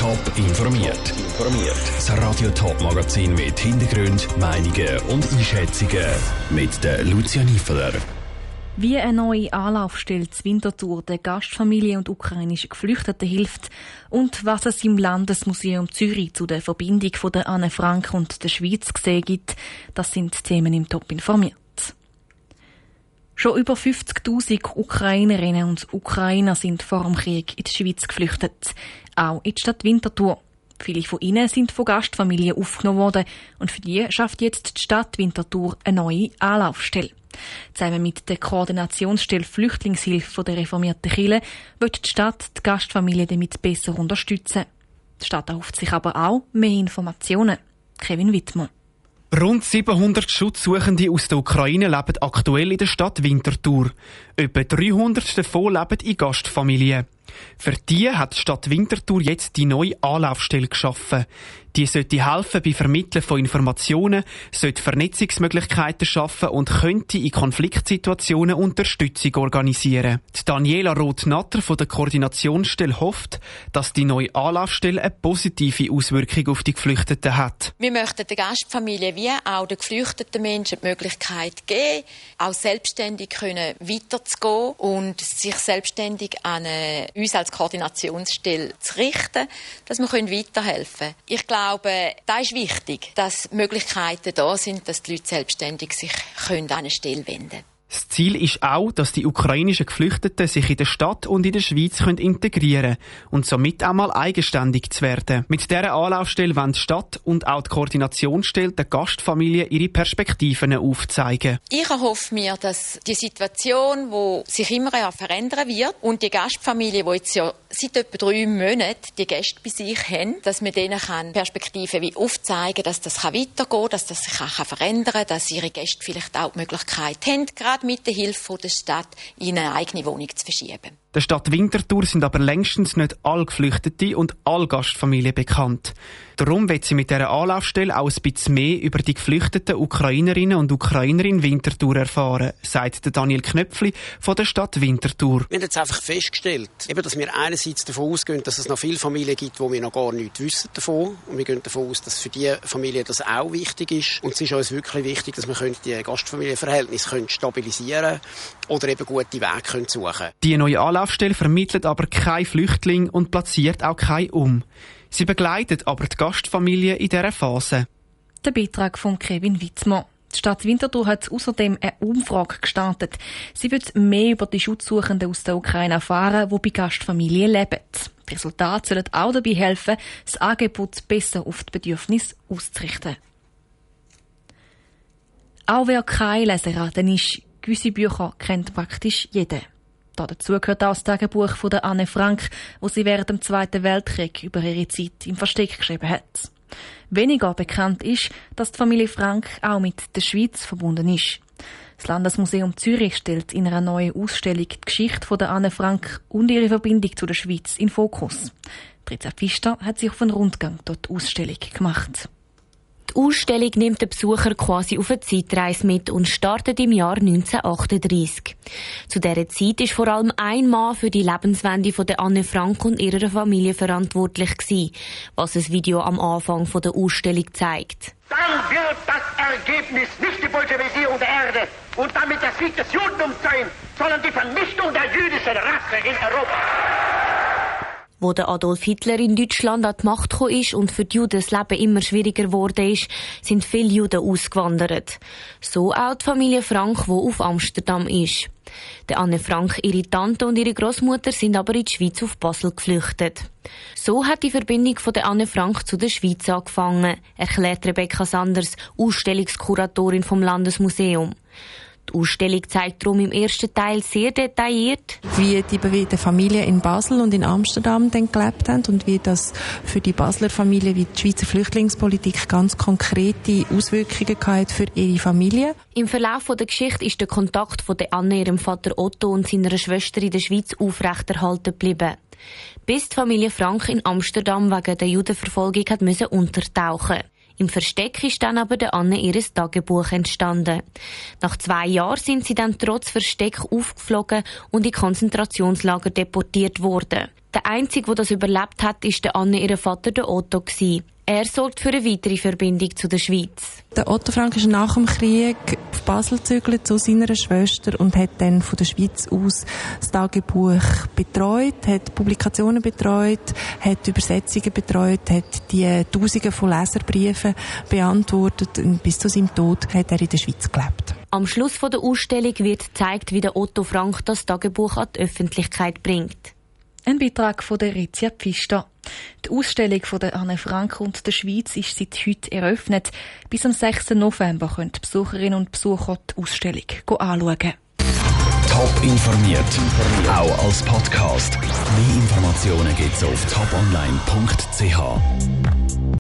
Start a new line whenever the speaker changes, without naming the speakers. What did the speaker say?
Top informiert. Informiert. Das Radio Top Magazin mit Hintergrund, Meinungen und Einschätzungen mit der Lucia Niefeler.
Wie eine neue Anlaufstelle zur Winterthur der Gastfamilie und ukrainischen Geflüchteten hilft und was es im Landesmuseum Zürich zu der Verbindung von der Anne Frank und der Schweiz gesehen gibt, das sind Themen im Top informiert. Schon über 50.000 Ukrainerinnen und Ukrainer sind vor dem Krieg in die Schweiz geflüchtet, auch in die Stadt Winterthur. Viele von ihnen sind von Gastfamilien aufgenommen worden und für die schafft jetzt die Stadt Winterthur eine neue Anlaufstelle. Zusammen mit der Koordinationsstelle Flüchtlingshilfe der reformierten Kirche wird die Stadt die Gastfamilie damit besser unterstützen. Die Stadt erhofft sich aber auch mehr Informationen. Kevin Wittmann.
Rund 700 Schutzsuchende aus der Ukraine leben aktuell in der Stadt Winterthur. Etwa 300 davon leben in Gastfamilien. Für die hat die Stadt Winterthur jetzt die neue Anlaufstelle geschaffen. Die sollte helfen bei Vermitteln von Informationen, sollte Vernetzungsmöglichkeiten schaffen und könnte in Konfliktsituationen Unterstützung organisieren. Die Daniela Roth-Natter von der Koordinationsstelle hofft, dass die neue Anlaufstelle eine positive Auswirkung auf die Geflüchteten hat.
Wir möchten der Gastfamilie wie auch den geflüchteten Menschen die Möglichkeit geben, auch selbstständig können weiterzugehen und sich selbstständig an uns als Koordinationsstelle zu richten, dass wir weiterhelfen können. Ich glaube, da ist wichtig, dass Möglichkeiten da sind, dass die Leute selbstständig sich an eine Stelle wenden können.
Ziel ist auch, dass die ukrainischen Geflüchteten sich in der Stadt und in der Schweiz können integrieren und somit auch mal eigenständig zu werden. Mit dieser Anlaufstelle wollen die Stadt und auch die Koordinationsstelle der Gastfamilie ihre Perspektiven aufzeigen.
Ich erhoffe mir, dass die Situation, wo sich immer verändern wird und die Gastfamilie, die jetzt ja seit etwa drei Monaten die Gäste bei sich haben, dass man denen Perspektiven wie aufzeigen dass das weitergehen kann, dass das sich auch verändern kann, dass ihre Gäste vielleicht auch die Möglichkeit haben, gerade gerade mit der Hilfe der Stadt in eine eigene Wohnung zu verschieben.
Der Stadt Winterthur sind aber längstens nicht alle Geflüchtete und alle Gastfamilien bekannt. Darum wird sie mit dieser Anlaufstelle auch ein bisschen mehr über die geflüchteten Ukrainerinnen und Ukrainer in Winterthur erfahren, sagt Daniel Knöpfli von der Stadt Winterthur.
Wir haben jetzt einfach festgestellt, eben, dass wir einerseits davon ausgehen, dass es noch viele Familien gibt, wo wir noch gar nichts wissen davon. Und wir gehen davon aus, dass für diese Familien das auch wichtig ist. Und es ist uns wirklich wichtig, dass wir die Gastfamilienverhältnisse stabilisieren oder eben gute Wege suchen können.
Die neue Anlaufstelle vermittelt aber kein Flüchtling und platziert auch keinen um. Sie begleitet aber die Gastfamilie in dieser Phase.
Der Beitrag von Kevin Witzmann. Die Stadt Winterthur hat außerdem eine Umfrage gestartet. Sie wird mehr über die Schutzsuchenden aus der Ukraine erfahren, die bei Gastfamilien leben. Die Resultate sollen auch dabei helfen, das Angebot besser auf die Bedürfnisse auszurichten. Auch wer kein Leseraten ist, gewisse Bücher kennt praktisch jeder. Dazu gehört auch das Tagebuch von der Anne Frank, wo sie während dem Zweiten Weltkrieg über ihre Zeit im Versteck geschrieben hat. Weniger bekannt ist, dass die Familie Frank auch mit der Schweiz verbunden ist. Das Landesmuseum Zürich stellt in einer neuen Ausstellung die Geschichte der Anne Frank und ihre Verbindung zu der Schweiz in Fokus. Tritza Pfister hat sich auf einen Rundgang dort Ausstellung gemacht.
Die Ausstellung nimmt den Besucher quasi auf eine Zeitreise mit und startet im Jahr 1938. Zu dieser Zeit ist vor allem ein Mann für die Lebenswende von der Anne Frank und ihrer Familie verantwortlich gewesen, was das Video am Anfang der Ausstellung zeigt.
Dann wird das Ergebnis nicht die Bolschewisierung der Erde und damit der Sieg des Judentums sein, sondern die Vernichtung der jüdischen Rasse in Europa.
Wo der Adolf Hitler in Deutschland an die Macht gekommen ist und für die Juden das Leben immer schwieriger geworden ist, sind viele Juden ausgewandert. So auch die Familie Frank, wo auf Amsterdam ist. Der Anne Frank, ihre Tante und ihre Großmutter sind aber in die Schweiz auf Basel geflüchtet. So hat die Verbindung von der Anne Frank zu der Schweiz angefangen, erklärt Rebecca Sanders, Ausstellungskuratorin vom Landesmuseum. Die Ausstellung zeigt darum im ersten Teil sehr detailliert,
wie die beiden Familien in Basel und in Amsterdam dann gelebt haben und wie das für die Basler Familie, wie die Schweizer Flüchtlingspolitik ganz konkrete Auswirkungen hat für ihre Familie.
Im Verlauf der Geschichte ist der Kontakt von der Anne, ihrem Vater Otto und seiner Schwester in der Schweiz aufrechterhalten geblieben bis die Familie Frank in Amsterdam wegen der Judenverfolgung hat müssen untertauchen Im Versteck ist dann aber der Anne ihres Tagebuch entstanden. Nach zwei Jahren sind sie dann trotz Versteck aufgeflogen und in Konzentrationslager deportiert worden. Der Einzige, der das überlebt hat, ist der Anne ihr Vater, der Otto. Er sorgt für eine weitere Verbindung zu der Schweiz.
Der Otto Frank ist nach dem Krieg Basel gezügelt zu seiner Schwester und hat dann von der Schweiz aus das Tagebuch betreut, hat Publikationen betreut, hat Übersetzungen betreut, hat die Tausende von Leserbriefen beantwortet und bis zu seinem Tod hat er in der Schweiz gelebt.
Am Schluss der Ausstellung wird gezeigt, wie der Otto Frank das Tagebuch an die Öffentlichkeit bringt.
Ein Beitrag von der Rizia Pfister. Die Ausstellung von der Anne Frank und der Schweiz ist seit heute eröffnet. Bis am 6. November können Besucherinnen und Besucher die Ausstellung anschauen.
Top informiert, auch als Podcast. Mehr Informationen gibt's auf toponline.ch.